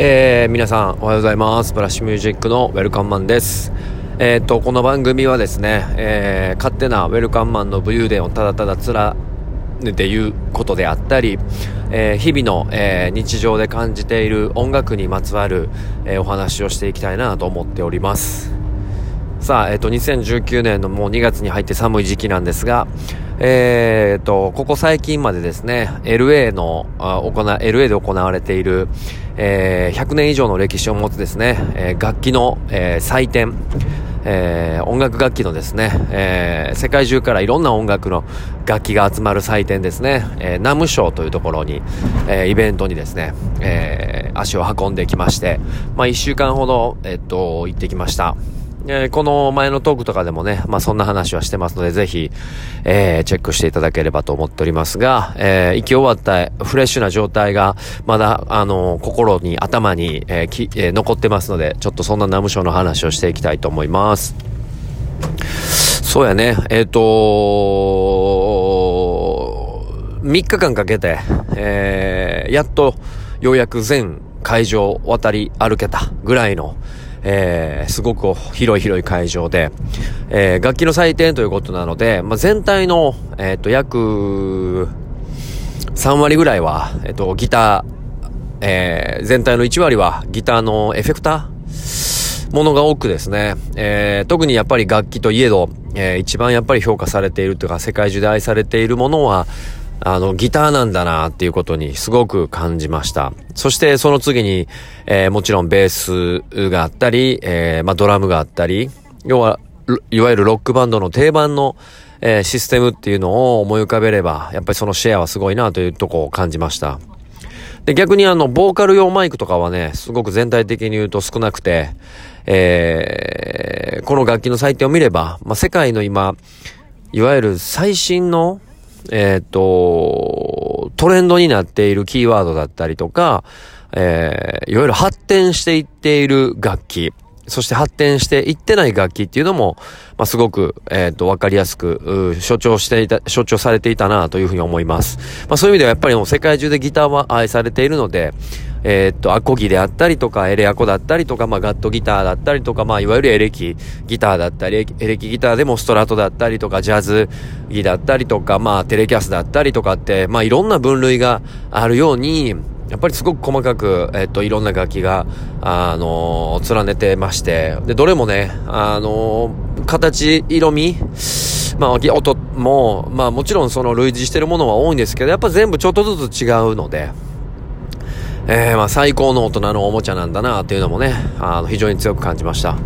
えー、皆さんおはようございます。ブラッシュミュージックのウェルカンマンです。えっ、と、この番組はですね、えー、勝手なウェルカンマンの武勇伝をただただ貫いて言うことであったり、えー、日々の、えー、日常で感じている音楽にまつわる、えー、お話をしていきたいなと思っております。さあ、えっ、と、2019年のもう2月に入って寒い時期なんですが、えー、と、ここ最近までですね、LA の、あ行 LA で行われている、えー、100年以上の歴史を持つですね、えー、楽器の、えー、祭典、えー、音楽楽器のですね、えー、世界中からいろんな音楽の楽器が集まる祭典ですね、えー、ナムショーというところに、えー、イベントにですね、えー、足を運んできまして、まあ一週間ほど、えっと、行ってきました。えー、この前のトークとかでもね、まあそんな話はしてますので、ぜひ、えー、チェックしていただければと思っておりますが、えー、行き終わったフレッシュな状態が、まだ、あの、心に、頭に、えーきえー、残ってますので、ちょっとそんなナムショの話をしていきたいと思います。そうやね、えっ、ー、と3日間かけて、えー、やっと、ようやく全会場を渡り歩けたぐらいの、えー、すごく広い広い会場で、えー、楽器の祭典ということなので、まあ、全体の、え、ー、と、約、3割ぐらいは、えっ、と、ギター、え、全体の1割はギターのエフェクターものが多くですね、え、特にやっぱり楽器といえど、えー、一番やっぱり評価されているというか、世界中で愛されているものは、あの、ギターなんだなっていうことにすごく感じました。そしてその次に、えー、もちろんベースがあったり、えー、まあ、ドラムがあったり、要は、いわゆるロックバンドの定番の、えー、システムっていうのを思い浮かべれば、やっぱりそのシェアはすごいなというとこを感じました。で、逆にあの、ボーカル用マイクとかはね、すごく全体的に言うと少なくて、えー、この楽器の採点を見れば、まあ、世界の今、いわゆる最新のえっ、ー、と、トレンドになっているキーワードだったりとか、えー、いろいろ発展していっている楽器、そして発展していってない楽器っていうのも、まあ、すごく、えっ、ー、と、わかりやすく、象徴していた、象徴されていたなというふうに思います。まあ、そういう意味ではやっぱりもう世界中でギターは愛されているので、えー、っと、アコギであったりとか、エレアコだったりとか、まあ、ガットギターだったりとか、まあ、いわゆるエレキギターだったり、エレキギターでもストラトだったりとか、ジャズギだったりとか、まあ、テレキャスだったりとかって、まあ、いろんな分類があるように、やっぱりすごく細かく、えっと、いろんな楽器が、あのー、連ねてまして、で、どれもね、あのー、形、色味、まあ、音も、まあ、もちろんその類似してるものは多いんですけど、やっぱ全部ちょっとずつ違うので、えー、まあ最高の大人のおもちゃなんだなっていうのもね、あの、非常に強く感じました。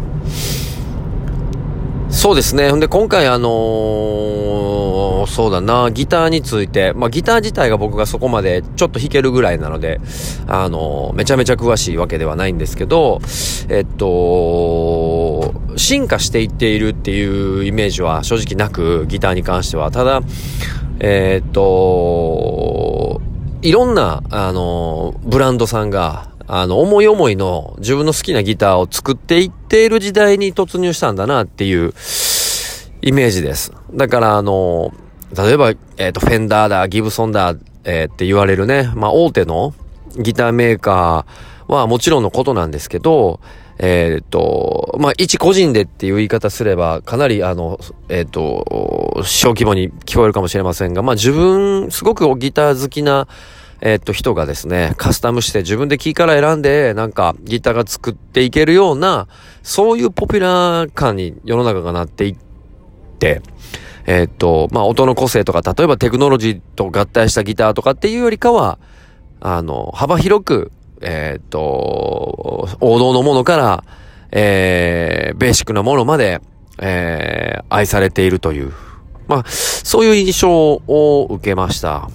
そうですね。ほんで、今回あのー、そうだな、ギターについて、まあギター自体が僕がそこまでちょっと弾けるぐらいなので、あのー、めちゃめちゃ詳しいわけではないんですけど、えっと、進化していっているっていうイメージは正直なく、ギターに関しては。ただ、えっと、いろんな、あの、ブランドさんが、あの、思い思いの自分の好きなギターを作っていっている時代に突入したんだなっていうイメージです。だから、あの、例えば、えっ、ー、と、フェンダーだ、ギブソンだ、えー、って言われるね、まあ、大手のギターメーカーはもちろんのことなんですけど、えっ、と、まあ、一個人でっていう言い方すれば、かなりあの、えっ、と、小規模に聞こえるかもしれませんが、まあ、自分、すごくギター好きな、えっ、と、人がですね、カスタムして自分でキーから選んで、なんか、ギターが作っていけるような、そういうポピュラー感に世の中がなっていって、えっ、と、まあ、音の個性とか、例えばテクノロジーと合体したギターとかっていうよりかは、あの、幅広く、えっ、ー、と、王道のものから、えー、ベーシックなものまで、えー、愛されているという、まあ、そういう印象を受けました。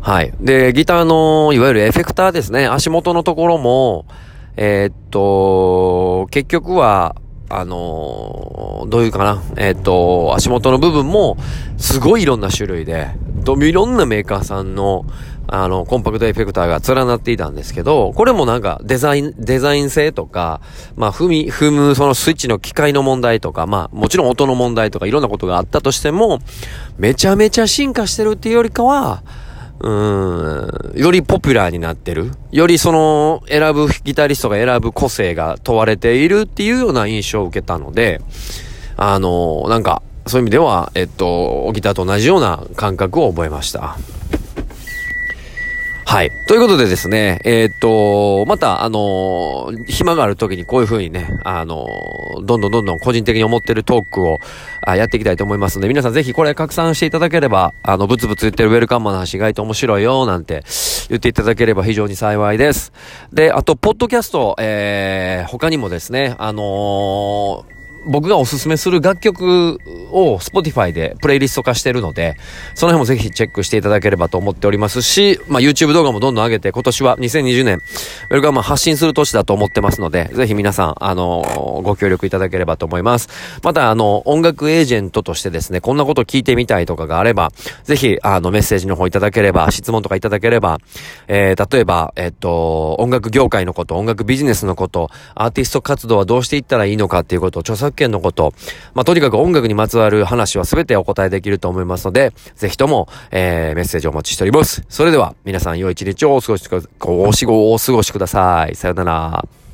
はい。で、ギターの、いわゆるエフェクターですね。足元のところも、えー、っと、結局は、あのどういうかな。えー、っと、足元の部分も、すごいいろんな種類で、いろんなメーカーさんの、あの、コンパクトエフェクターが連なっていたんですけど、これもなんかデザイン、デザイン性とか、まあ、踏み、踏むそのスイッチの機械の問題とか、まあ、もちろん音の問題とかいろんなことがあったとしても、めちゃめちゃ進化してるっていうよりかは、うーん、よりポピュラーになってる。よりその、選ぶ、ギタリストが選ぶ個性が問われているっていうような印象を受けたので、あの、なんか、そういう意味では、えっと、ギターと同じような感覚を覚えました。はい。ということでですね、えー、っと、また、あのー、暇がある時にこういう風にね、あのー、どんどんどんどん個人的に思ってるトークをあやっていきたいと思いますので、皆さんぜひこれ拡散していただければ、あの、ブツブツ言ってるウェルカンマの話意外と面白いよ、なんて言っていただければ非常に幸いです。で、あと、ポッドキャスト、えー、他にもですね、あのー僕がおすすめする楽曲を Spotify でプレイリスト化してるので、その辺もぜひチェックしていただければと思っておりますし、まあ、YouTube 動画もどんどん上げて、今年は2020年、ウェルカム発信する年だと思ってますので、ぜひ皆さん、あの、ご協力いただければと思います。また、あの、音楽エージェントとしてですね、こんなこと聞いてみたいとかがあれば、ぜひ、あの、メッセージの方いただければ、質問とかいただければ、えー、例えば、えっと、音楽業界のこと、音楽ビジネスのこと、アーティスト活動はどうしていったらいいのかっていうことを、著作件のこと、まあ、とにかく音楽にまつわる話は全てお答えできると思いますので、ぜひとも、えー、メッセージをお待ちしております。それでは、皆さん良い一日をお過ごしく、お過ごしください。さよなら。